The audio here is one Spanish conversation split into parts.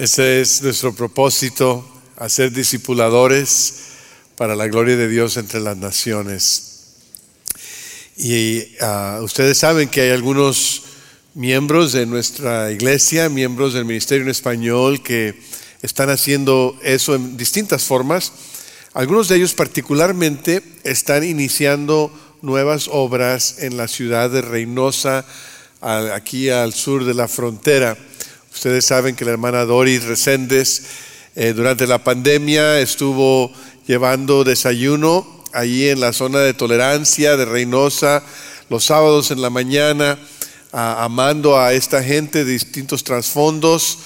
Ese es nuestro propósito, hacer discipuladores para la gloria de Dios entre las naciones. Y ah, ustedes saben que hay algunos miembros de nuestra iglesia, miembros del Ministerio en Español, que están haciendo eso en distintas formas. Algunos de ellos particularmente están iniciando nuevas obras en la ciudad de Reynosa, aquí al sur de la frontera. Ustedes saben que la hermana Doris Reséndez eh, durante la pandemia estuvo llevando desayuno allí en la zona de tolerancia de Reynosa los sábados en la mañana, amando a esta gente de distintos trasfondos,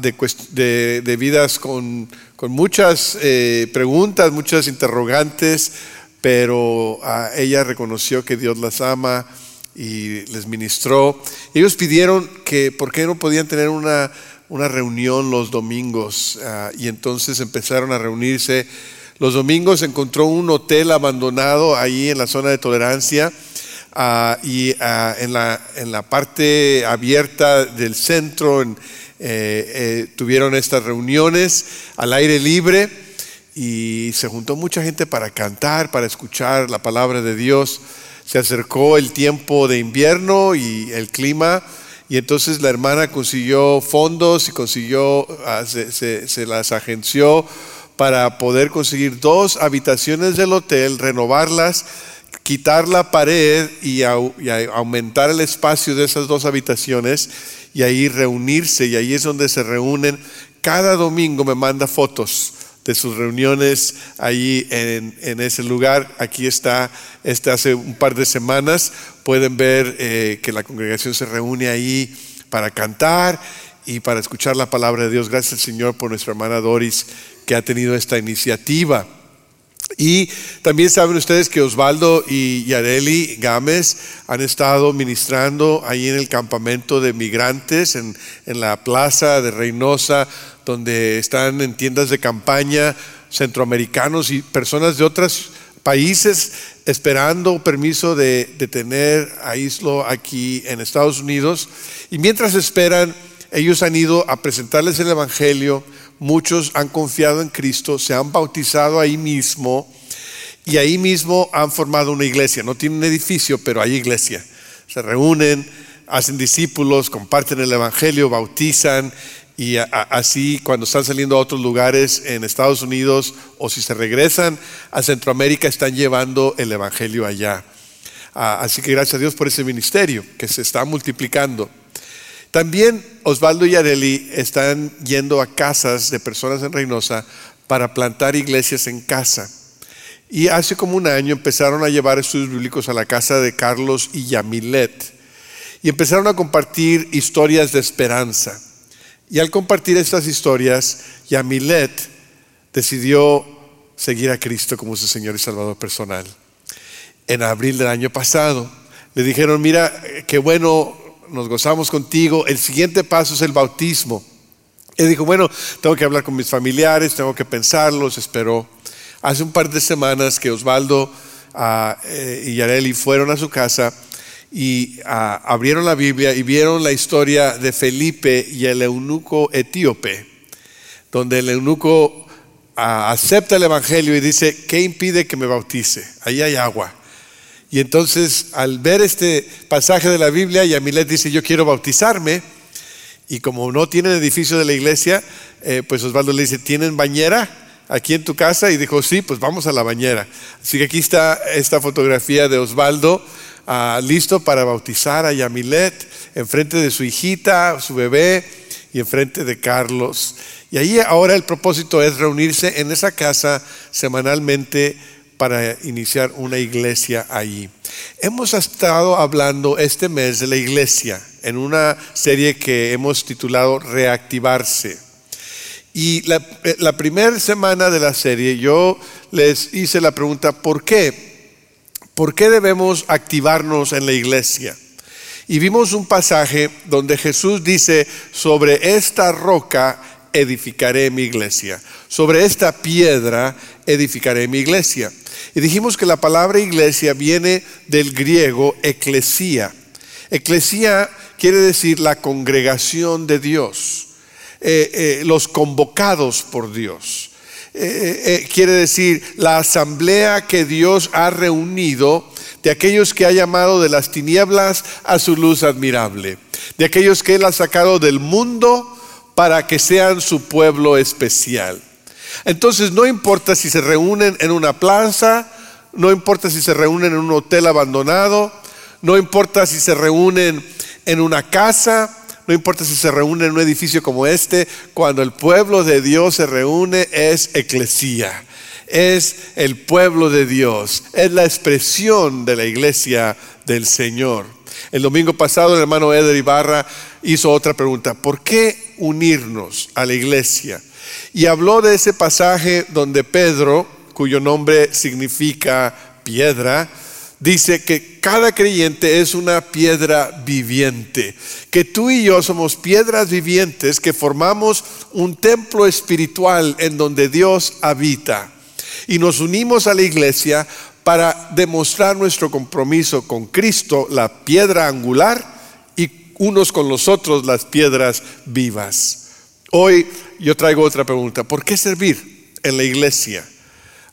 de, vidas con, muchas eh, preguntas, muchas interrogantes, pero ella reconoció que Dios las ama y les ministró. Ellos pidieron que, ¿por qué no podían tener una, una reunión los domingos? Ah, y entonces empezaron a reunirse. Los domingos encontró un hotel abandonado ahí en la zona de tolerancia ah, y ah, en, la, en, la, parte abierta del centro eh, eh, tuvieron estas reuniones al aire libre y se juntó mucha gente para cantar, para escuchar la palabra de Dios se acercó el tiempo de invierno y el clima, y entonces la hermana consiguió fondos y consiguió, ah, se, las agenció para poder conseguir dos habitaciones del hotel, renovarlas, quitar la pared y, aumentar el espacio de esas dos habitaciones y ahí reunirse, y ahí es donde se reúnen. Cada domingo me manda fotos de sus reuniones ahí en, ese lugar. Aquí está, este hace un par de semanas, pueden ver eh, que la congregación se reúne ahí para cantar y para escuchar la palabra de Dios. Gracias al Señor por nuestra hermana Doris que ha tenido esta iniciativa. Y también saben ustedes que Osvaldo y Yareli Gámez han estado ministrando ahí en el campamento de migrantes, en, en la plaza de Reynosa, donde están en tiendas de campaña centroamericanos y personas de otros países esperando permiso de, tener a Islo aquí en Estados Unidos. Y mientras esperan, ellos han ido a presentarles el Evangelio, muchos han confiado en Cristo, se han bautizado ahí mismo y ahí mismo han formado una iglesia. No tienen edificio, pero hay iglesia. Se reúnen, hacen discípulos, comparten el Evangelio, bautizan y así cuando están saliendo a otros lugares en Estados Unidos o si se regresan a Centroamérica están llevando el Evangelio allá. así que gracias a Dios por ese ministerio que se está multiplicando. También Osvaldo y Areli están yendo a casas de personas en Reynosa para plantar iglesias en casa. Y hace como un año empezaron a llevar estudios bíblicos a la casa de Carlos y Yamilet. Y empezaron a compartir historias de esperanza. Y al compartir estas historias, Yamilet decidió seguir a Cristo como su Señor y Salvador personal. En abril del año pasado, le dijeron, mira, qué bueno, nos gozamos contigo, el siguiente paso es el bautismo. Él dijo, bueno, tengo que hablar con mis familiares, tengo que pensarlos, esperó. Hace un par de semanas que Osvaldo ah, eh, y Yareli fueron a su casa y ah, abrieron la Biblia y vieron la historia de Felipe y el eunuco etíope, donde el eunuco ah, acepta el Evangelio y dice, ¿qué impide que me bautice? Ahí hay agua. Y entonces al ver este pasaje de la Biblia, Yamilet dice, yo quiero bautizarme. Y como no tienen edificio de la iglesia, eh, pues Osvaldo le dice, ¿tienen bañera? aquí en tu casa y dijo, sí, pues vamos a la bañera. Así que aquí está esta fotografía de Osvaldo Ah, listo para bautizar a Yamilet enfrente de su hijita, su bebé y enfrente de Carlos. Y ahí ahora el propósito es reunirse en esa casa semanalmente para iniciar una iglesia allí. Hemos estado hablando este mes de la iglesia en una serie que hemos titulado Reactivarse. Y la, eh, la primera semana de la serie yo les hice la pregunta, ¿por qué? ¿Por qué debemos activarnos en la iglesia? Y vimos un pasaje donde Jesús dice, sobre esta roca edificaré mi iglesia, sobre esta piedra edificaré mi iglesia. Y dijimos que la palabra iglesia viene del griego eclesía. Eclesía quiere decir la congregación de Dios. eh, eh, los convocados por Dios. Eh, quiere decir la asamblea que Dios ha reunido de aquellos que ha llamado de las tinieblas a su luz admirable, de aquellos que Él ha sacado del mundo para que sean su pueblo especial. Entonces no importa si se reúnen en una plaza, no importa si se reúnen en un hotel abandonado, no importa si se reúnen en una casa, no importa si se reúnen en un edificio como este, cuando el pueblo de Dios se reúne es eclesía, es el pueblo de Dios, es la expresión de la iglesia del Señor. El domingo pasado el hermano Eder Ibarra hizo otra pregunta, ¿por qué unirnos a la iglesia? Y habló de ese pasaje donde Pedro, cuyo nombre significa piedra, dice que cada creyente es una piedra viviente, que tú y yo somos piedras vivientes que formamos un templo espiritual en donde Dios habita. Y nos unimos a la iglesia para demostrar nuestro compromiso con Cristo, la piedra angular, y unos con los otros las piedras vivas. Hoy yo traigo otra pregunta. ¿Por qué servir en la iglesia?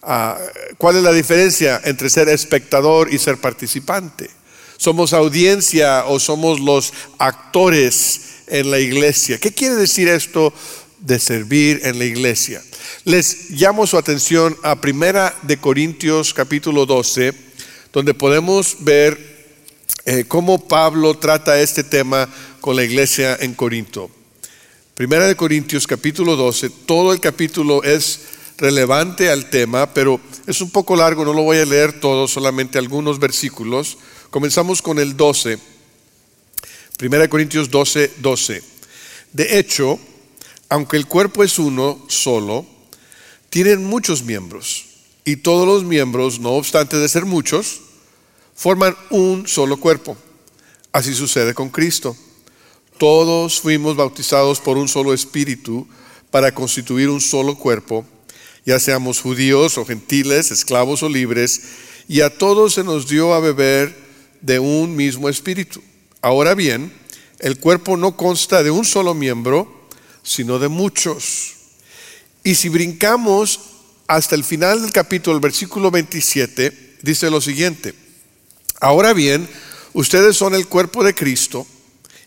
Ah, ¿Cuál es la diferencia entre ser espectador y ser participante? ¿Somos audiencia o somos los actores en la iglesia? ¿Qué quiere decir esto de servir en la iglesia? Les llamo su atención a Primera de Corintios capítulo 12, donde podemos ver eh, cómo Pablo trata este tema con la iglesia en Corinto. Primera de Corintios capítulo 12, todo el capítulo es relevante al tema, pero es un poco largo, no lo voy a leer todo, solamente algunos versículos. Comenzamos con el 12. Primera de Corintios 12, 12. De hecho, aunque el cuerpo es uno solo, tienen muchos miembros, y todos los miembros, no obstante de ser muchos, forman un solo cuerpo. Así sucede con Cristo. Todos fuimos bautizados por un solo espíritu para constituir un solo cuerpo, ya seamos judíos o gentiles, esclavos o libres, y a todos se nos dio a beber de un mismo espíritu. Ahora bien, el cuerpo no consta de un solo miembro, sino de muchos. Y si brincamos hasta el final del capítulo, el versículo 27, dice lo siguiente, ahora bien, ustedes son el cuerpo de Cristo,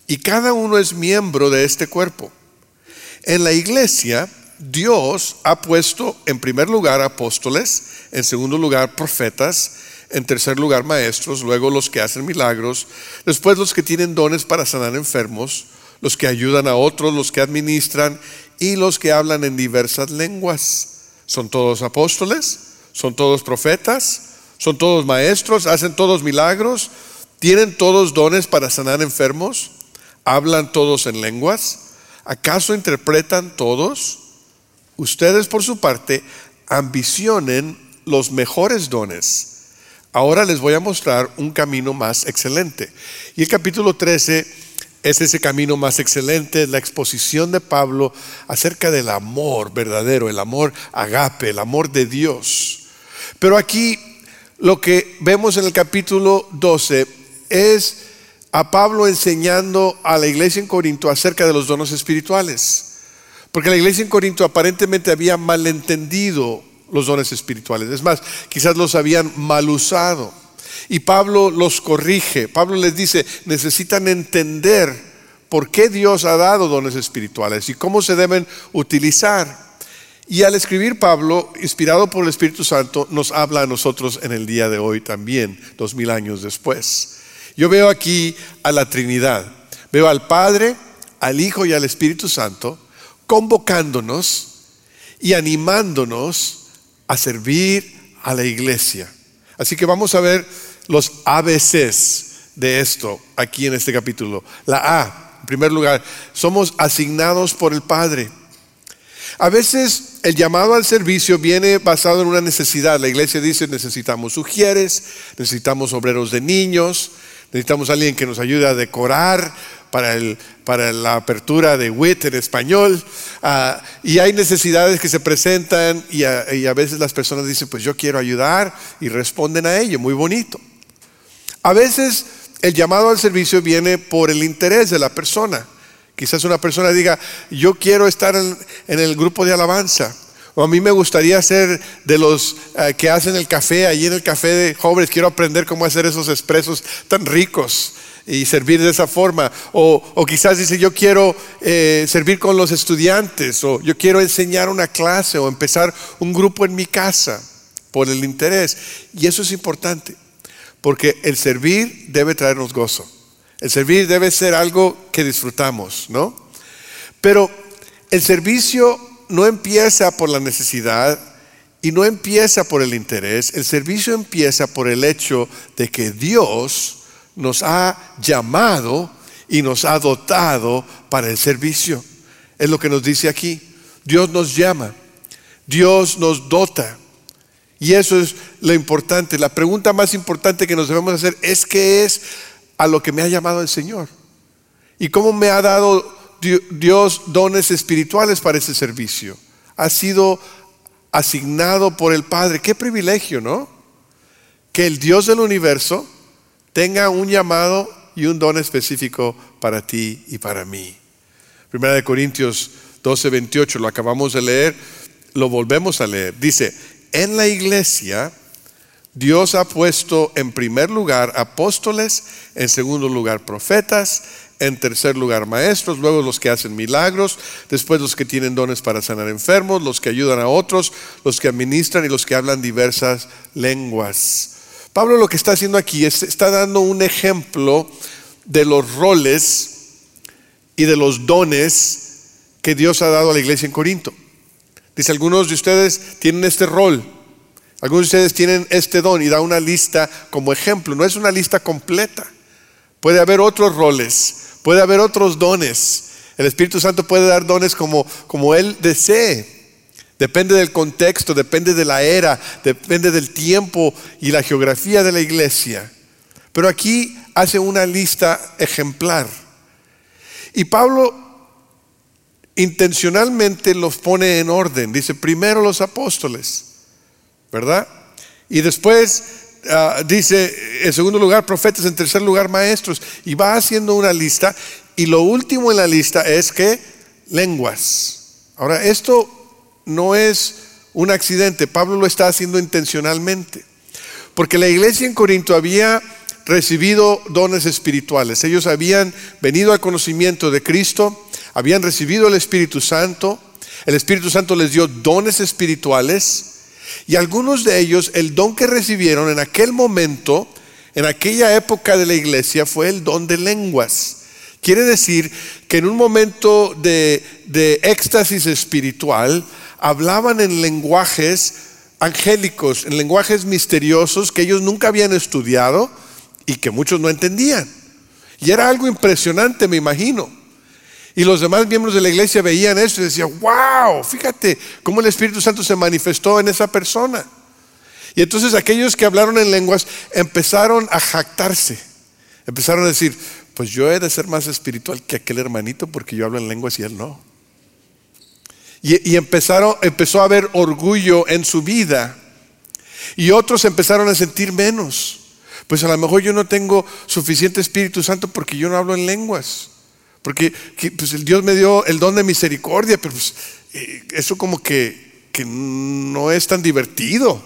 y cada uno es miembro de este cuerpo. En la iglesia, Dios ha puesto en primer lugar apóstoles, en segundo lugar profetas, en tercer lugar maestros, luego los que hacen milagros, después los que tienen dones para sanar enfermos, los que ayudan a otros, los que administran y los que hablan en diversas lenguas. ¿Son todos apóstoles? ¿Son todos profetas? ¿Son todos maestros? ¿Hacen todos milagros? ¿Tienen todos dones para sanar enfermos? ¿Hablan todos en lenguas? ¿Acaso interpretan todos? Ustedes por su parte ambicionen los mejores dones. Ahora les voy a mostrar un camino más excelente. Y el capítulo 13 es ese camino más excelente, la exposición de Pablo acerca del amor verdadero, el amor agape, el amor de Dios. Pero aquí lo que vemos en el capítulo 12 es a Pablo enseñando a la iglesia en Corinto acerca de los dones espirituales. Porque la iglesia en Corinto aparentemente había malentendido los dones espirituales. Es más, quizás los habían mal usado. Y Pablo los corrige. Pablo les dice, necesitan entender por qué Dios ha dado dones espirituales y cómo se deben utilizar. Y al escribir Pablo, inspirado por el Espíritu Santo, nos habla a nosotros en el día de hoy también, dos mil años después. Yo veo aquí a la Trinidad. Veo al Padre, al Hijo y al Espíritu Santo convocándonos y animándonos a servir a la iglesia. Así que vamos a ver los ABCs de esto aquí en este capítulo. La A, en primer lugar, somos asignados por el Padre. A veces el llamado al servicio viene basado en una necesidad. La iglesia dice necesitamos sugieres, necesitamos obreros de niños, Necesitamos alguien que nos ayude a decorar para, el, para la apertura de WIT en español. Ah, y hay necesidades que se presentan y y a veces las personas dicen, pues yo quiero ayudar y responden a ello, muy bonito. A veces el llamado al servicio viene por el interés de la persona, Quizás una persona diga, yo quiero estar en, el grupo de alabanza. O a mí me gustaría ser de los eh, que hacen el café, allí en el café de jóvenes, quiero aprender cómo hacer esos expresos tan ricos y servir de esa forma. O, quizás dice, yo quiero eh, servir con los estudiantes, o yo quiero enseñar una clase, o empezar un grupo en mi casa por el interés. Y eso es importante, porque el servir debe traernos gozo. El servir debe ser algo que disfrutamos, ¿no? Pero el servicio no empieza por la necesidad y no empieza por el interés. El servicio empieza por el hecho de que Dios nos ha llamado y nos ha dotado para el servicio. Es lo que nos dice aquí. Dios nos llama, Dios nos dota. Y eso es lo importante. La pregunta más importante que nos debemos hacer es qué es a lo que me ha llamado el Señor. Y cómo me ha dado Dios dones espirituales para ese servicio. Ha sido asignado por el Padre. Qué privilegio, ¿no? Que el Dios del universo tenga un llamado y un don específico para ti y para mí. Primera de Corintios 12, 28, lo acabamos de leer, lo volvemos a leer. Dice, en la iglesia Dios ha puesto en primer lugar apóstoles, en segundo lugar profetas, en tercer lugar maestros, luego los que hacen milagros, después los que tienen dones para sanar enfermos, los que ayudan a otros, los que administran y los que hablan diversas lenguas. Pablo lo que está haciendo aquí es, está dando un ejemplo de los roles y de los dones que Dios ha dado a la iglesia en Corinto. Dice, algunos de ustedes tienen este rol, algunos de ustedes tienen este don y da una lista como ejemplo, no es una lista completa. Puede haber otros roles, puede haber otros dones. El Espíritu Santo puede dar dones como, como Él desee. Depende del contexto, depende de la era, depende del tiempo y la geografía de la iglesia. Pero aquí hace una lista ejemplar. Y Pablo intencionalmente los pone en orden. Dice, primero los apóstoles, ¿verdad? Y después ah, dice, en segundo lugar, profetas, en tercer lugar, maestros. Y va haciendo una lista. Y lo último en la lista es que lenguas. Ahora, esto no es un accidente, Pablo lo está haciendo intencionalmente. Porque la iglesia en Corinto había recibido dones espirituales. Ellos habían venido al conocimiento de Cristo, habían recibido el Espíritu Santo. El Espíritu Santo les dio dones espirituales y algunos de ellos el don que recibieron en aquel momento, en aquella época de la iglesia, fue el don de lenguas. Quiere decir que en un momento de, de éxtasis espiritual, hablaban en lenguajes angélicos, en lenguajes misteriosos que ellos nunca habían estudiado y que muchos no entendían. Y era algo impresionante, me imagino. Y los demás miembros de la iglesia veían eso y decían, wow, fíjate cómo el Espíritu Santo se manifestó en esa persona. Y entonces aquellos que hablaron en lenguas empezaron a jactarse, empezaron a decir, pues yo he de ser más espiritual que aquel hermanito porque yo hablo en lenguas y él no. Y, empezaron, empezó a haber orgullo en su vida. Y otros empezaron a sentir menos. Pues a lo mejor yo no tengo suficiente Espíritu Santo porque yo no hablo en lenguas. Porque pues el Dios me dio el don de misericordia, pero pues, eh, eso como que, que no es tan divertido.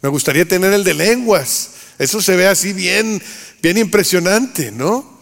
Me gustaría tener el de lenguas. Eso se ve así bien, bien impresionante, ¿no?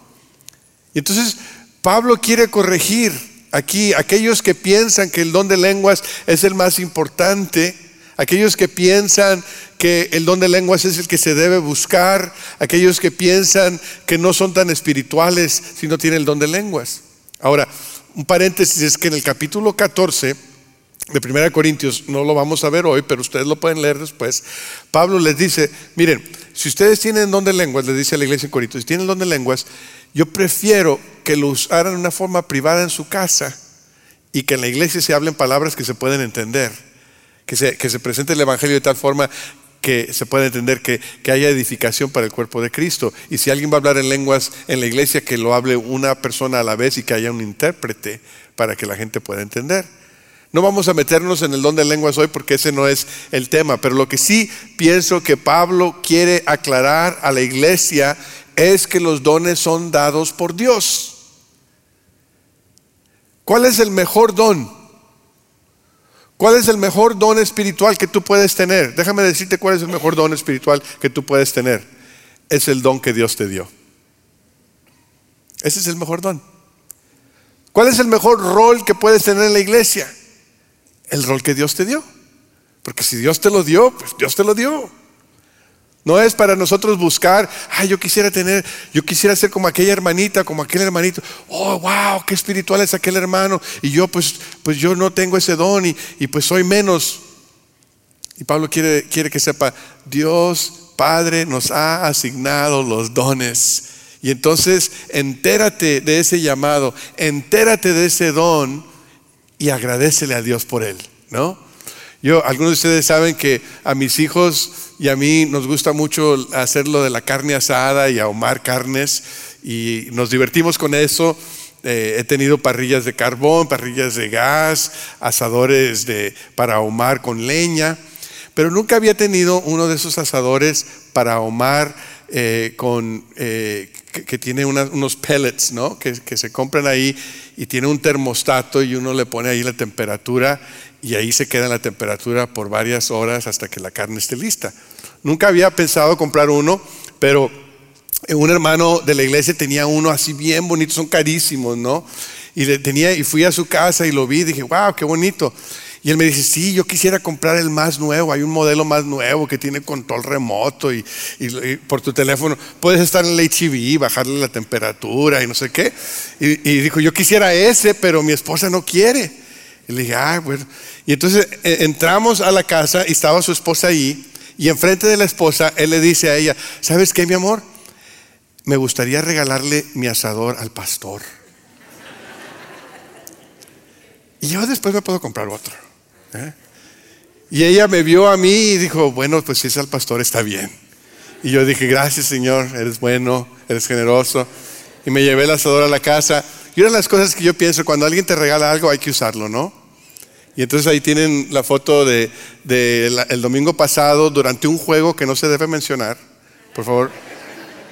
Y entonces Pablo quiere corregir aquí, aquellos que piensan que el don de lenguas es el más importante, aquellos que piensan que el don de lenguas es el que se debe buscar, aquellos que piensan que no son tan espirituales si no tienen el don de lenguas. Ahora, un paréntesis es que en el capítulo 14 de 1 Corintios, no lo vamos a ver hoy, pero ustedes lo pueden leer después, Pablo les dice, miren, si ustedes tienen don de lenguas, les dice a la iglesia en Corintios, si tienen don de lenguas, yo prefiero que lo usaran de una forma privada en su casa y que en la iglesia se hablen palabras que se pueden entender, que se, presente el Evangelio de tal forma que se pueda entender que, que, haya edificación para el cuerpo de Cristo. Y si alguien va a hablar en lenguas en la iglesia, que lo hable una persona a la vez y que haya un intérprete para que la gente pueda entender. No vamos a meternos en el don de lenguas hoy porque ese no es el tema, pero lo que sí pienso que Pablo quiere aclarar a la iglesia es que los dones son dados por Dios. ¿Cuál es el mejor don? ¿Cuál es el mejor don espiritual que tú puedes tener? Déjame decirte cuál es el mejor don espiritual que tú puedes tener. Es el don que Dios te dio. Ese es el mejor don. ¿Cuál es el mejor rol que puedes tener en la iglesia? El rol que Dios te dio. Porque si Dios te lo dio, pues Dios te lo dio. No es para nosotros buscar, ay, yo quisiera tener, yo quisiera ser como aquella hermanita, como aquel hermanito. Oh, wow, qué espiritual es aquel hermano. Y yo, pues, pues yo no tengo ese don y, y pues soy menos. Y Pablo quiere, quiere que sepa, Dios Padre nos ha asignado los dones. Y entonces entérate de ese llamado, entérate de ese don y agradecele a Dios por él, ¿no? Yo, algunos de ustedes saben que a mis hijos y a mí nos gusta mucho hacer lo de la carne asada y ahumar carnes y nos divertimos con eso. Eh, he tenido parrillas de carbón, parrillas de gas, asadores para ahumar con leña, pero nunca había tenido uno de esos asadores para ahumar eh, eh, que, tiene unos pellets. Que, que se compran ahí y tiene un termostato y uno le pone ahí la temperatura y ahí se queda la temperatura por varias horas hasta que la carne esté lista. Nunca había pensado comprar uno, pero un hermano de la iglesia tenía uno así bien bonito, son carísimos, ¿no? Y le tenía y fui a su casa y lo vi, y dije, "Wow, qué bonito." Y él me dice, sí, yo quisiera comprar el más nuevo, hay un modelo más nuevo que tiene control remoto y, por tu teléfono puedes estar en el HV, bajarle la temperatura y no sé qué. Y, y dijo, yo quisiera ese, pero mi esposa no quiere. Y le dije, ah, bueno. Y entonces eh, entramos a la casa y estaba su esposa ahí. Y enfrente de la esposa, él le dice a ella, ¿sabes qué, mi amor? Me gustaría regalarle mi asador al pastor. Y yo después me puedo comprar otro. ¿eh? Y ella me vio a mí y dijo, bueno, pues si es al pastor está bien. Y yo dije, gracias Señor, eres bueno, eres generoso. Y me llevé el asador a la casa. Y una de las cosas que yo pienso, cuando alguien te regala algo hay que usarlo, ¿no? Y entonces ahí tienen la foto del de, el domingo pasado durante un juego que no se debe mencionar. Por favor,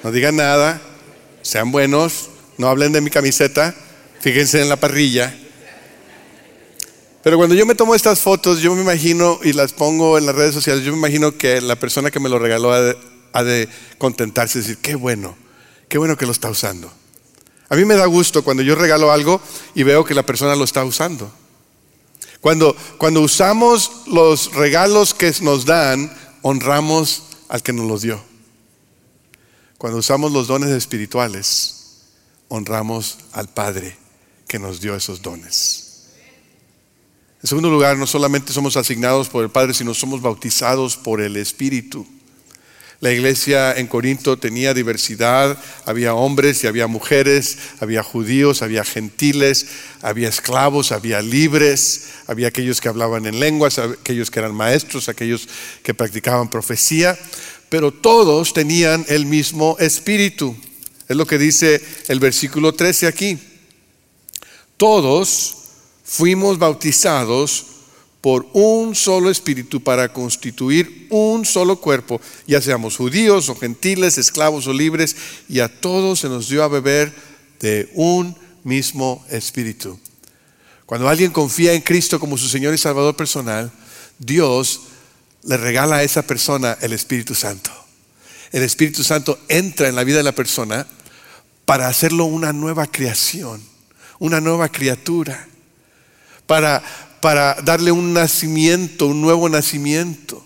no digan nada, sean buenos, no hablen de mi camiseta, fíjense en la parrilla. Pero cuando yo me tomo estas fotos, yo me imagino y las pongo en las redes sociales, yo me imagino que la persona que me lo regaló ha de, ha de contentarse y decir, qué bueno, qué bueno que lo está usando. A mí me da gusto cuando yo regalo algo y veo que la persona lo está usando. Cuando, cuando usamos los regalos que nos dan, honramos al que nos los dio. Cuando usamos los dones espirituales, honramos al Padre que nos dio esos dones. En segundo lugar, no solamente somos asignados por el Padre, sino somos bautizados por el Espíritu. La iglesia en Corinto tenía diversidad, había hombres y había mujeres, había judíos, había gentiles, había esclavos, había libres, había aquellos que hablaban en lenguas, aquellos que eran maestros, aquellos que practicaban profecía, pero todos tenían el mismo espíritu. Es lo que dice el versículo 13 aquí. Todos fuimos bautizados por un solo espíritu para constituir un solo cuerpo, ya seamos judíos o gentiles, esclavos o libres, y a todos se nos dio a beber de un mismo espíritu. Cuando alguien confía en Cristo como su Señor y Salvador personal, Dios le regala a esa persona el Espíritu Santo. El Espíritu Santo entra en la vida de la persona para hacerlo una nueva creación, una nueva criatura, para para darle un nacimiento, un nuevo nacimiento,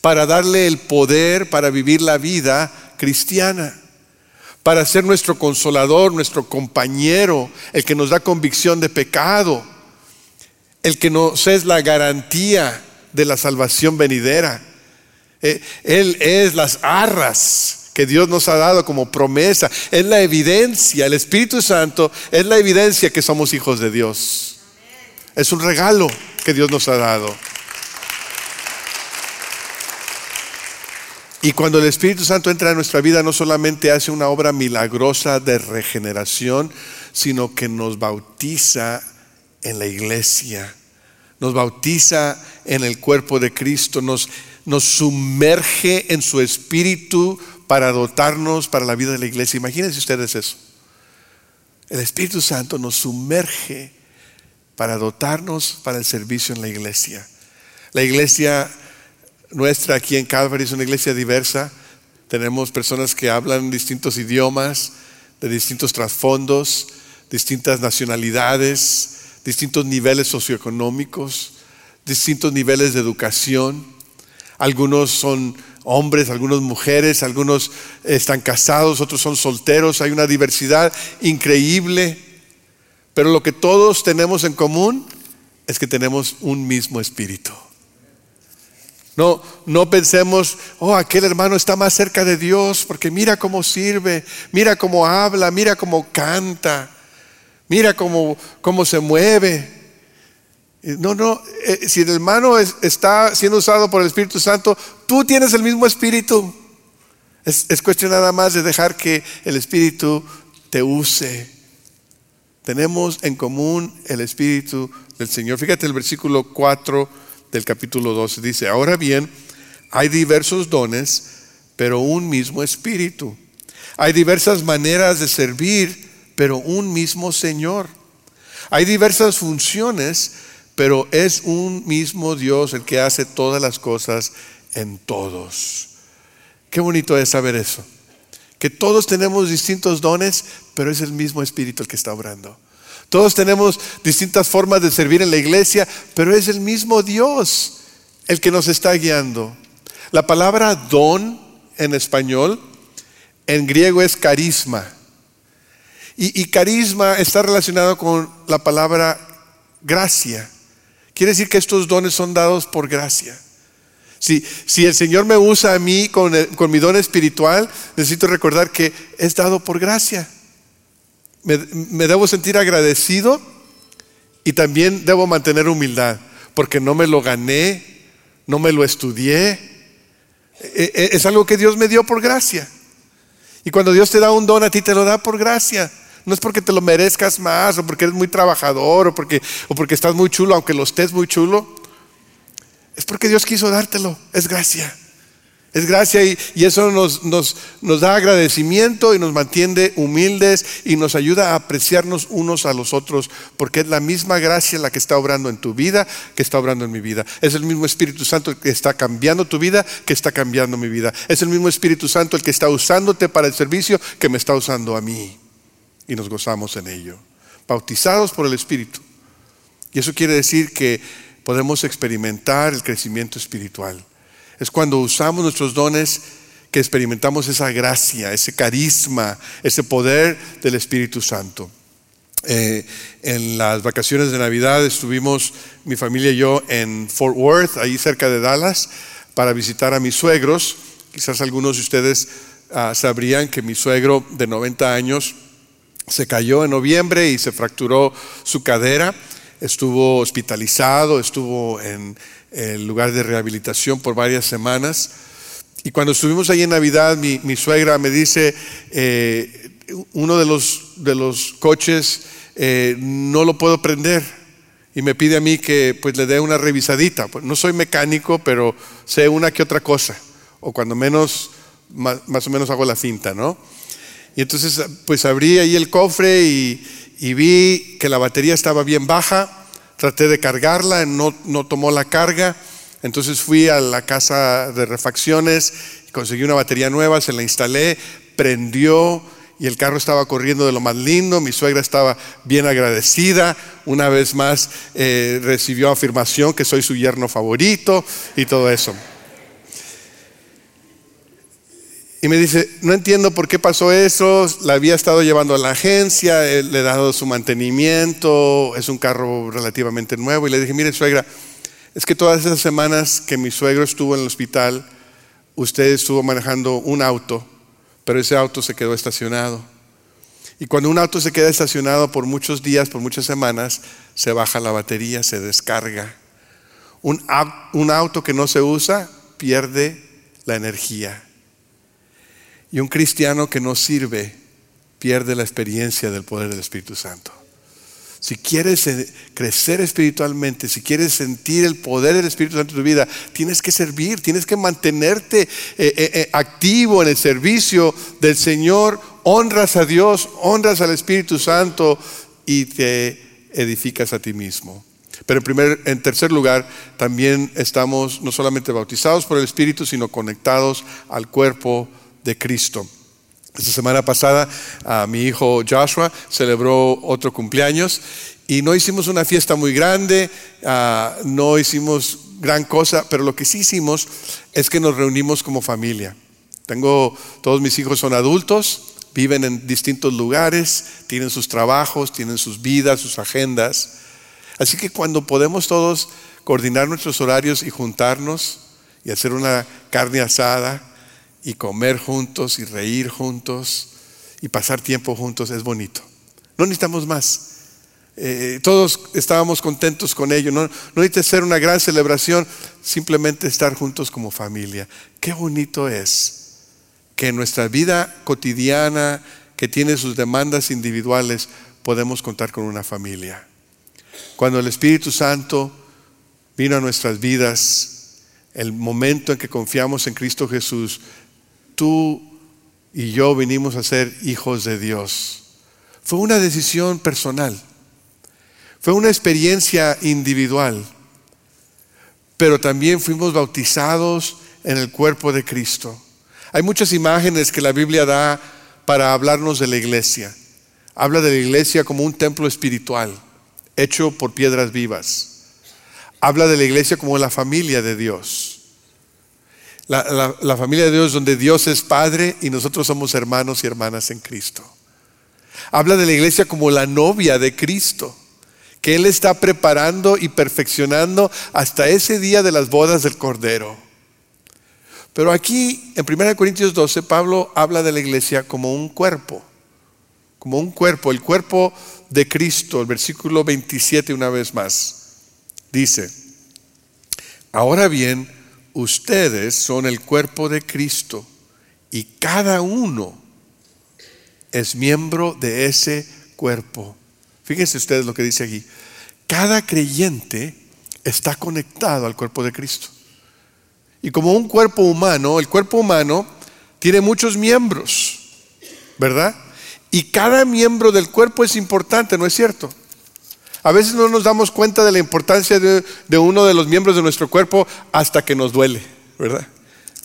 para darle el poder para vivir la vida cristiana, para ser nuestro consolador, nuestro compañero, el que nos da convicción de pecado, el que nos es la garantía de la salvación venidera. Eh, él es las arras que Dios nos ha dado como promesa, es la evidencia, el Espíritu Santo es la evidencia que somos hijos de Dios. Es un regalo que Dios nos ha dado. Y cuando el Espíritu Santo entra en nuestra vida, no solamente hace una obra milagrosa de regeneración, sino que nos bautiza en la iglesia, nos bautiza en el cuerpo de Cristo, nos, nos sumerge en su Espíritu para dotarnos para la vida de la iglesia. Imagínense ustedes eso. El Espíritu Santo nos sumerge para dotarnos para el servicio en la iglesia. La iglesia nuestra aquí en Calvary es una iglesia diversa. Tenemos personas que hablan distintos idiomas, de distintos trasfondos, distintas nacionalidades, distintos niveles socioeconómicos, distintos niveles de educación. Algunos son hombres, algunas mujeres, algunos están casados, otros son solteros. Hay una diversidad increíble. Pero lo que todos tenemos en común es que tenemos un mismo espíritu. No, no pensemos, oh, aquel hermano está más cerca de Dios porque mira cómo sirve, mira cómo habla, mira cómo canta, mira cómo, cómo se mueve. No, no, eh, si el hermano está siendo usado por el Espíritu Santo, tú tienes el mismo espíritu. Es, es cuestión nada más de dejar que el Espíritu te use. Tenemos en común el Espíritu del Señor. Fíjate el versículo 4 del capítulo 12. Dice, ahora bien, hay diversos dones, pero un mismo espíritu. Hay diversas maneras de servir, pero un mismo Señor. Hay diversas funciones, pero es un mismo Dios el que hace todas las cosas en todos. Qué bonito es saber eso. Que todos tenemos distintos dones, pero es el mismo Espíritu el que está obrando. Todos tenemos distintas formas de servir en la iglesia, pero es el mismo Dios el que nos está guiando. La palabra don en español, en griego es carisma. Y, carisma está relacionado con la palabra gracia. Quiere decir que estos dones son dados por gracia. Si, el Señor me usa a mí con mi don espiritual, necesito recordar que es dado por gracia me, debo sentir agradecido y también debo mantener humildad, porque no me lo gané, no me lo estudié. E, e, es algo que Dios me dio por gracia. Y cuando Dios te da un don a ti, te lo da por gracia. No es porque te lo merezcas más, o porque eres muy trabajador, o porque, o porque estás muy chulo, aunque lo estés muy chulo. Es porque Dios quiso dártelo. Es gracia. Es gracia y, eso nos, da agradecimiento y nos mantiene humildes y nos ayuda a apreciarnos unos a los otros, porque es la misma gracia la que está obrando en tu vida que está obrando en mi vida. Es el mismo Espíritu Santo que está cambiando tu vida que está cambiando mi vida. Es el mismo Espíritu Santo el que está usándote para el servicio que me está usando a mí. Y nos gozamos en ello. Bautizados por el Espíritu. Y eso quiere decir que podemos experimentar el crecimiento espiritual. Es cuando usamos nuestros dones que experimentamos esa gracia, ese carisma, ese poder del Espíritu Santo. Eh, en las vacaciones de Navidad estuvimos mi familia y yo en Fort Worth, ahí cerca de Dallas, para visitar a mis suegros. Quizás algunos de ustedes ah, sabrían que mi suegro de 90 años se cayó en noviembre y se fracturó su cadera. Estuvo hospitalizado, estuvo en el lugar de rehabilitación por varias semanas. Y cuando estuvimos ahí en Navidad, mi, suegra me dice, eh, uno de los, de los coches eh, no lo puedo prender y me pide a mí que pues le dé una revisadita. Pues, no soy mecánico, pero sé una que otra cosa, o cuando menos, más, más o menos hago la cinta, ¿no? Y entonces pues abrí ahí el cofre y, y vi que la batería estaba bien baja traté de cargarla, no, no tomó la carga. Entonces fui a la casa de refacciones, conseguí una batería nueva, se la instalé, prendió y el carro estaba corriendo de lo más lindo. Mi suegra estaba bien agradecida. Una vez más eh, recibió afirmación que soy su yerno favorito y todo eso. Y me dice, no entiendo por qué pasó eso, la había estado llevando a la agencia, le he dado su mantenimiento, es un carro relativamente nuevo. Y le dije, mire suegra, es que todas esas semanas que mi suegro estuvo en el hospital, usted estuvo manejando un auto, pero ese auto se quedó estacionado. Y cuando un auto se queda estacionado por muchos días, por muchas semanas, se baja la batería, se descarga. Un auto que no se usa pierde la energía. Y un cristiano que no sirve pierde la experiencia del poder del Espíritu Santo. Si quieres eh, crecer espiritualmente, si quieres sentir el poder del Espíritu Santo en tu vida, tienes que servir, tienes que mantenerte eh, eh, activo en el servicio del Señor. Honras a Dios, honras al Espíritu Santo y te edificas a ti mismo. Pero en, primer, en tercer lugar, también estamos no solamente bautizados por el Espíritu, sino conectados al cuerpo de Cristo. Esta semana pasada a mi hijo Joshua celebró otro cumpleaños y no hicimos una fiesta muy grande, ah, no hicimos gran cosa, pero lo que sí hicimos es que nos reunimos como familia. Tengo, todos mis hijos son adultos, viven en distintos lugares, tienen sus trabajos, tienen sus vidas, sus agendas. Así que cuando podemos todos coordinar nuestros horarios y juntarnos y hacer una carne asada y comer juntos y reír juntos y pasar tiempo juntos es bonito. No necesitamos más. Eh, todos estábamos contentos con ello. No, no necesita ser una gran celebración, simplemente estar juntos como familia. Qué bonito es que en nuestra vida cotidiana, que tiene sus demandas individuales, podemos contar con una familia. Cuando el Espíritu Santo vino a nuestras vidas, el momento en que confiamos en Cristo Jesús, tú y yo vinimos a ser hijos de Dios. Fue una decisión personal, fue una experiencia individual, pero también fuimos bautizados en el cuerpo de Cristo. Hay muchas imágenes que la Biblia da para hablarnos de la iglesia. Habla de la iglesia como un templo espiritual hecho por piedras vivas. Habla de la iglesia como la familia de Dios. La, familia de Dios donde Dios es Padre y nosotros somos hermanos y hermanas en Cristo. Habla de la iglesia como la novia de Cristo, que Él está preparando y perfeccionando hasta ese día de las bodas del Cordero. Pero aquí, en 1 Corintios 12, Pablo habla de la iglesia como un cuerpo, como un cuerpo, el cuerpo de Cristo, el versículo 27 una vez más, dice, ahora bien, ustedes son el cuerpo de Cristo y cada uno es miembro de ese cuerpo. Fíjense ustedes lo que dice aquí. Cada creyente está conectado al cuerpo de Cristo. Y como un cuerpo humano, el cuerpo humano tiene muchos miembros, ¿verdad? Y cada miembro del cuerpo es importante, ¿no es cierto? A veces no nos damos cuenta de la importancia de, uno de los miembros de nuestro cuerpo hasta que nos duele, ¿verdad?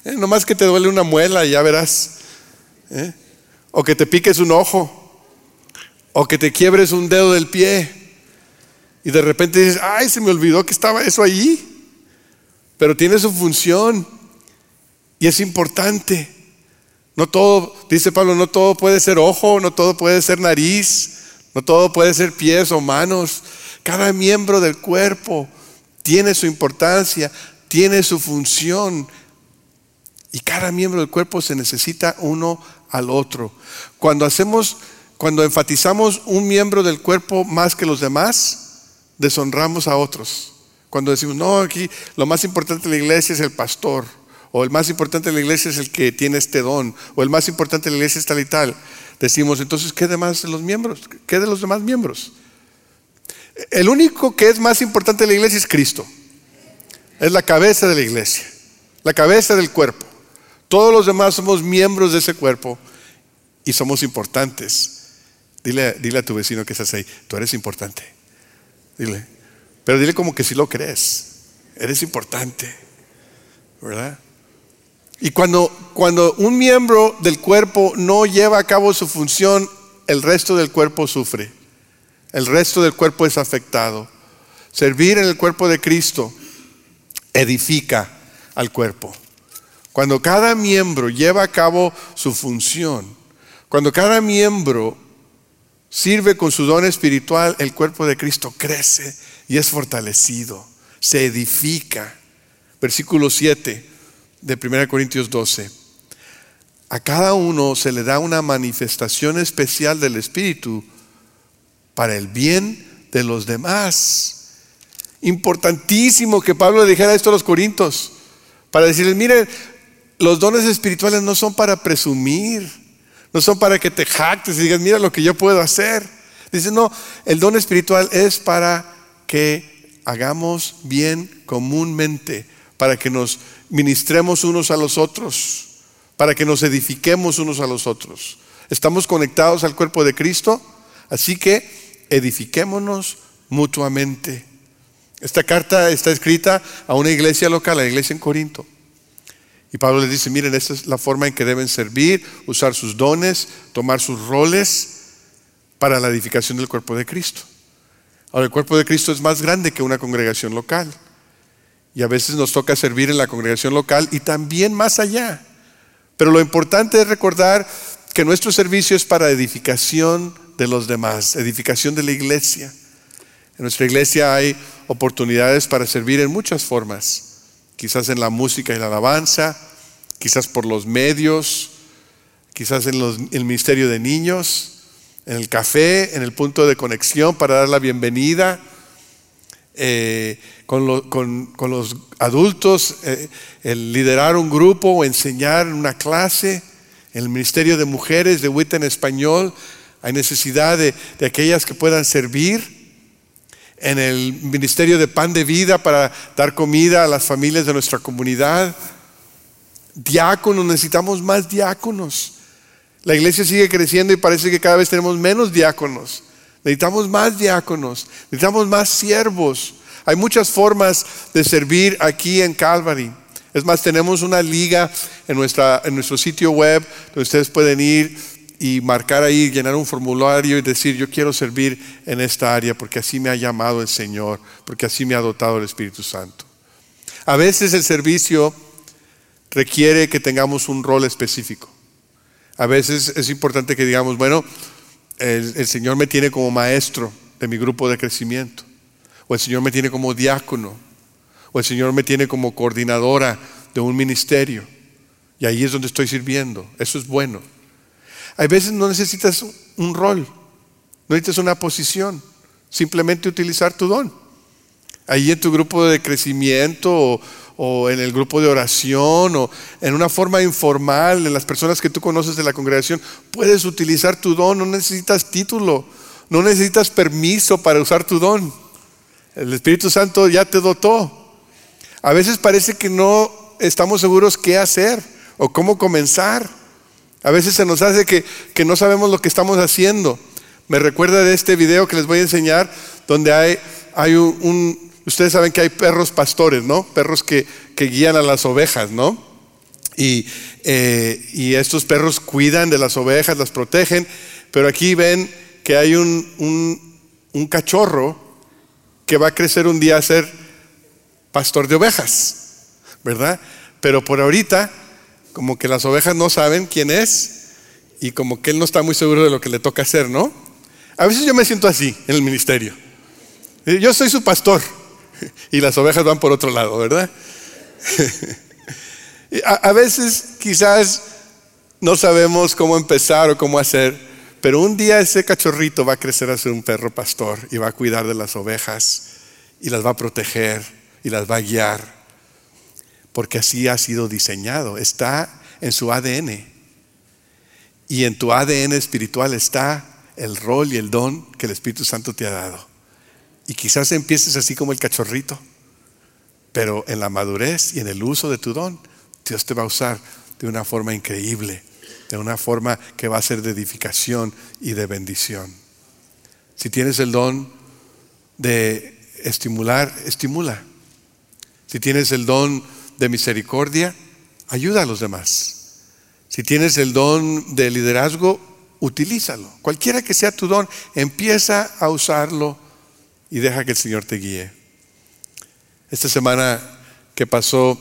Eh, nomás que te duele una muela ya verás. ¿eh? O que te piques un ojo. O que te quiebres un dedo del pie. Y de repente dices, ay, se me olvidó que estaba eso allí. Pero tiene su función. Y es importante. No todo, dice Pablo, no todo puede ser ojo, no todo puede ser nariz, no todo puede ser pies o manos. Cada miembro del cuerpo tiene su importancia, tiene su función. Y cada miembro del cuerpo se necesita uno al otro. Cuando hacemos, cuando enfatizamos un miembro del cuerpo más que los demás, deshonramos a otros. Cuando decimos, no, aquí lo más importante de la iglesia es el pastor o el más importante de la iglesia es el que tiene este don, o el más importante de la iglesia es tal y tal. Decimos, entonces, ¿qué de más de los miembros? ¿Qué de los demás miembros? El único que es más importante de la iglesia es Cristo. Es la cabeza de la iglesia, la cabeza del cuerpo. Todos los demás somos miembros de ese cuerpo y somos importantes. Dile, dile a tu vecino que estás ahí, tú eres importante. Dile, pero dile como que si lo crees. Eres importante, ¿verdad? Y cuando, cuando un miembro del cuerpo no lleva a cabo su función, el resto del cuerpo sufre. El resto del cuerpo es afectado. Servir en el cuerpo de Cristo edifica al cuerpo. Cuando cada miembro lleva a cabo su función, cuando cada miembro sirve con su don espiritual, el cuerpo de Cristo crece y es fortalecido, se edifica. Versículo 7 de 1 Corintios 12. A cada uno se le da una manifestación especial del Espíritu para el bien de los demás. Importantísimo que Pablo le dijera esto a los corintios, para decirles, miren, los dones espirituales no son para presumir, no son para que te jactes y digas, mira lo que yo puedo hacer. Dice, no, el don espiritual es para que hagamos bien comúnmente, para que nos ministremos unos a los otros, para que nos edifiquemos unos a los otros. Estamos conectados al cuerpo de Cristo, así que edifiquémonos mutuamente. Esta carta está escrita a una iglesia local, a la iglesia en Corinto. Y Pablo les dice, miren, esta es la forma en que deben servir, usar sus dones, tomar sus roles para la edificación del cuerpo de Cristo. Ahora, el cuerpo de Cristo es más grande que una congregación local. Y a veces nos toca servir en la congregación local y también más allá. Pero lo importante es recordar que nuestro servicio es para edificación de los demás, edificación de la iglesia. En nuestra iglesia hay oportunidades para servir en muchas formas, quizás en la música y la alabanza, quizás por los medios, quizás en el ministerio de niños, en el café, en el punto de conexión para dar la bienvenida, eh, con, los adultos, eh, el liderar un grupo o enseñar una clase, el ministerio de mujeres de WIT en español, hay necesidad de aquellas que puedan servir en el Ministerio de Pan de Vida para dar comida a las familias de nuestra comunidad. Diáconos, necesitamos más diáconos. La iglesia sigue creciendo y parece que cada vez tenemos menos diáconos. Necesitamos más diáconos, necesitamos más siervos. Hay muchas formas de servir aquí en Calvary. Es más, tenemos una liga en, nuestra, en nuestro sitio web donde ustedes pueden ir y marcar ahí, llenar un formulario y decir, yo quiero servir en esta área porque así me ha llamado el Señor, porque así me ha dotado el Espíritu Santo. A veces el servicio requiere que tengamos un rol específico. A veces es importante que digamos, bueno, el, Señor me tiene como maestro de mi grupo de crecimiento, o el Señor me tiene como diácono, o el Señor me tiene como coordinadora de un ministerio. Y ahí es donde estoy sirviendo. Eso es bueno. Hay veces no necesitas un rol, no necesitas una posición, simplemente utilizar tu don. Ahí en tu grupo de crecimiento o, en el grupo de oración o en una forma informal, en las personas que tú conoces de la congregación, puedes utilizar tu don, no necesitas título, no necesitas permiso para usar tu don. El Espíritu Santo ya te dotó. A veces parece que no estamos seguros qué hacer o cómo comenzar. A veces se nos hace que, no sabemos lo que estamos haciendo. Me recuerda de este video que les voy a enseñar, donde hay, hay un, ustedes saben que hay perros pastores, ¿no? Perros que, guían a las ovejas, ¿no? Y, eh, y, estos perros cuidan de las ovejas, las protegen, pero aquí ven que hay un, un, un cachorro que va a crecer un día a ser pastor de ovejas, ¿verdad? Pero por ahorita como que las ovejas no saben quién es y como que él no está muy seguro de lo que le toca hacer, ¿no? A veces yo me siento así en el ministerio. Yo soy su pastor y las ovejas van por otro lado, ¿verdad? A, veces quizás no sabemos cómo empezar o cómo hacer, pero un día ese cachorrito va a crecer a ser un perro pastor y va a cuidar de las ovejas y las va a proteger y las va a guiar porque así ha sido diseñado, está en su ADN. Y en tu ADN espiritual está el rol y el don que el Espíritu Santo te ha dado. Y quizás empieces así como el cachorrito, pero en la madurez y en el uso de tu don, Dios te va a usar de una forma increíble, de una forma que va a ser de edificación y de bendición. Si tienes el don de estimular, estimula. Si tienes el don de misericordia, ayuda a los demás. Si tienes el don de liderazgo, utilízalo. Cualquiera que sea tu don, empieza a usarlo y deja que el Señor te guíe. Esta semana que pasó,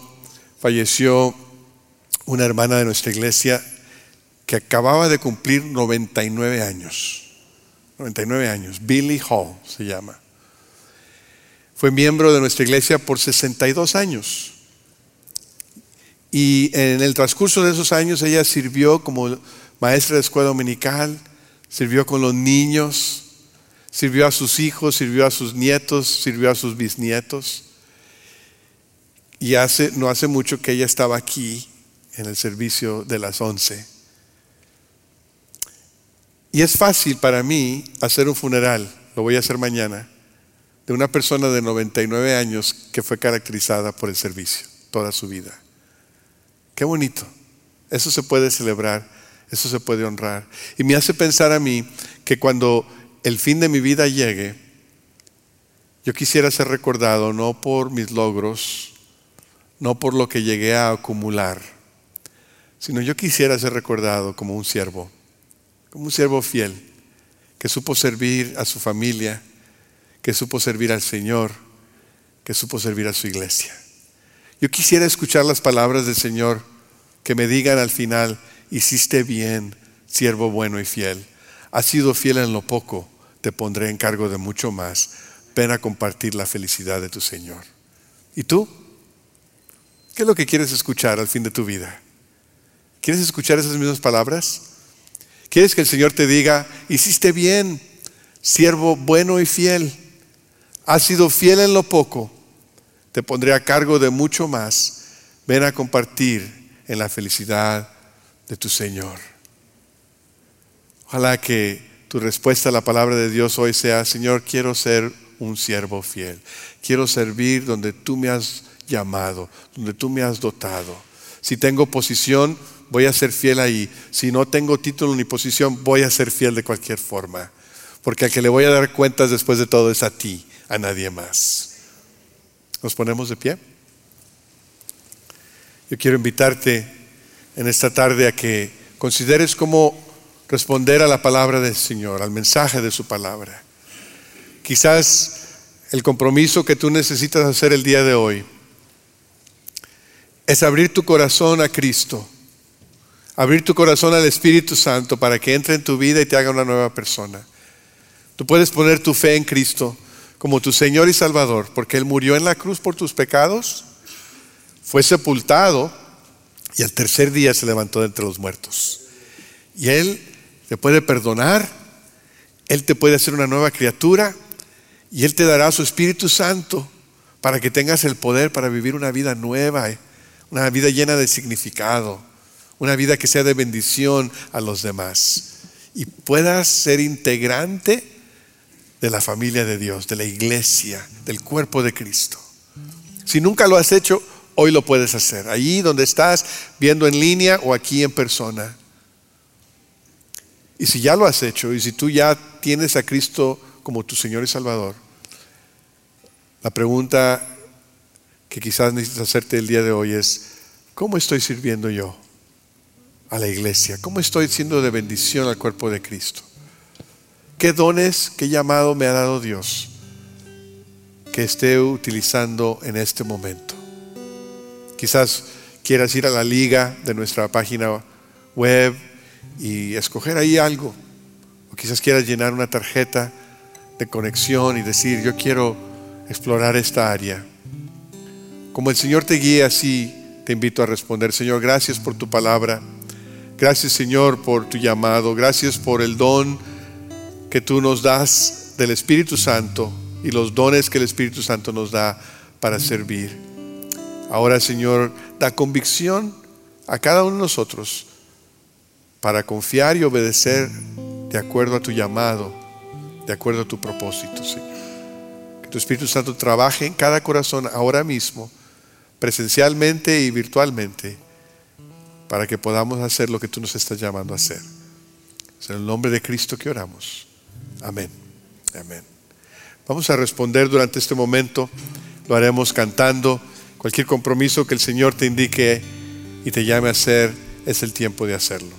falleció una hermana de nuestra iglesia que acababa de cumplir 99 años. 99 años. Billy Hall se llama. Fue miembro de nuestra iglesia por 62 años. Y en el transcurso de esos años ella sirvió como maestra de escuela dominical, sirvió con los niños, sirvió a sus hijos, sirvió a sus nietos, sirvió a sus bisnietos. Y hace, no hace mucho que ella estaba aquí en el servicio de las once. Y es fácil para mí hacer un funeral, lo voy a hacer mañana, de una persona de 99 años que fue caracterizada por el servicio toda su vida. Qué bonito. Eso se puede celebrar, eso se puede honrar. Y me hace pensar a mí que cuando el fin de mi vida llegue, Yo quisiera ser recordado no por mis logros, no por lo que llegué a acumular, sino yo quisiera ser recordado como un siervo, como un siervo fiel, que supo servir a su familia, que supo servir al Señor, que supo servir a su iglesia. Yo quisiera escuchar las palabras del Señor que me digan al final, hiciste bien, siervo bueno y fiel. Has sido fiel en lo poco, te pondré en cargo de mucho más. Ven a compartir la felicidad de tu Señor. ¿Y tú? ¿Qué es lo que quieres escuchar al fin de tu vida? ¿Quieres escuchar esas mismas palabras? ¿Quieres que el Señor te diga, hiciste bien, siervo bueno y fiel? Has sido fiel en lo poco, te pondré a cargo de mucho más. Ven a compartir en la felicidad de tu Señor. Ojalá que tu respuesta a la palabra de Dios hoy sea, Señor, quiero ser un siervo fiel. Quiero servir donde tú me has llamado, donde tú me has dotado. Si tengo posición, voy a ser fiel ahí. Si no tengo título ni posición, voy a ser fiel de cualquier forma. Porque al que le voy a dar cuentas después de todo es a ti, a nadie más. ¿Nos ponemos de pie? Yo quiero invitarte en esta tarde a que consideres cómo responder a la palabra del Señor, al mensaje de su palabra. Quizás el compromiso que tú necesitas hacer el día de hoy es abrir tu corazón a Cristo, abrir tu corazón al Espíritu Santo para que entre en tu vida y te haga una nueva persona. Tú puedes poner tu fe en Cristo como tu Señor y Salvador, porque Él murió en la cruz por tus pecados, fue sepultado y al tercer día se levantó de entre los muertos. Y Él te puede perdonar, Él te puede hacer una nueva criatura y Él te dará su Espíritu Santo para que tengas el poder para vivir una vida nueva, eh, una vida llena de significado, una vida que sea de bendición a los demás y puedas ser integrante de la familia de Dios, de la iglesia, del cuerpo de Cristo. Si nunca lo has hecho, hoy lo puedes hacer. Allí donde estás, viendo en línea o aquí en persona. Y si ya lo has hecho, y si tú ya tienes a Cristo como tu Señor y Salvador, la pregunta que quizás necesitas hacerte el día de hoy es, ¿cómo estoy sirviendo yo a la iglesia? ¿Cómo estoy siendo de bendición al cuerpo de Cristo? ¿Qué dones, qué llamado me ha dado Dios que esté utilizando en este momento? Quizás quieras ir a la liga de nuestra página web y escoger ahí algo. O quizás quieras llenar una tarjeta de conexión y decir, yo quiero explorar esta área. Como el Señor te guíe así, te invito a responder, Señor, gracias por tu palabra. Gracias, Señor, por tu llamado. Gracias por el don que tú nos das del Espíritu Santo y los dones que el Espíritu Santo nos da para servir. Ahora, Señor, da convicción a cada uno de nosotros para confiar y obedecer de acuerdo a tu llamado, de acuerdo a tu propósito, Señor. Que tu Espíritu Santo trabaje en cada corazón ahora mismo, presencialmente y virtualmente, para que podamos hacer lo que tú nos estás llamando a hacer. Es en el nombre de Cristo que oramos. Amén. Amén. Vamos a responder durante este momento. Lo haremos cantando. Cualquier compromiso que el Señor te indique y te llame a hacer, es el tiempo de hacerlo.